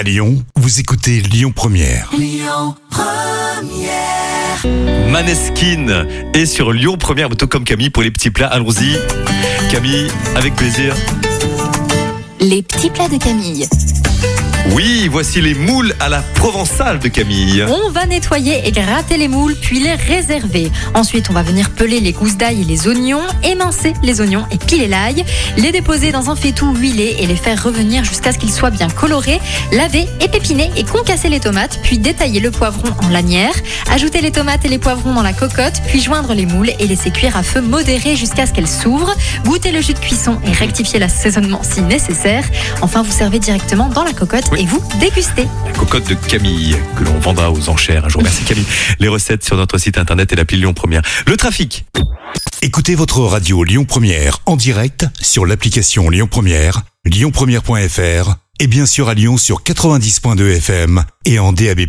À Lyon, vous écoutez Lyon Première. Maneskin est sur Lyon Première, tout comme Camille pour les petits plats. Allons-y. Camille, avec plaisir. Les petits plats de Camille. Oui, voici les moules à la provençale de Camille. On va nettoyer et gratter les moules, puis les réserver. Ensuite, on va venir peler les gousses d'ail et les oignons, émincer les oignons et piler l'ail, les déposer dans un faitout huilé et les faire revenir jusqu'à ce qu'ils soient bien colorés, laver, épépiner et concasser les tomates, puis détailler le poivron en lanière, ajouter les tomates et les poivrons dans la cocotte, puis joindre les moules et laisser cuire à feu modéré jusqu'à ce qu'elles s'ouvrent, goûter le jus de cuisson et rectifier l'assaisonnement si nécessaire. Enfin, vous servez directement dans la cocotte. Et vous dégustez. La cocotte de Camille que l'on vendra aux enchères. Je vous remercie Camille. Les recettes sur notre site internet et l'appli Lyon Première. Le trafic. Écoutez votre radio Lyon Première en direct sur l'application Lyon Première, lyonpremière.fr et bien sûr à Lyon sur 90.2 FM et en DAB+.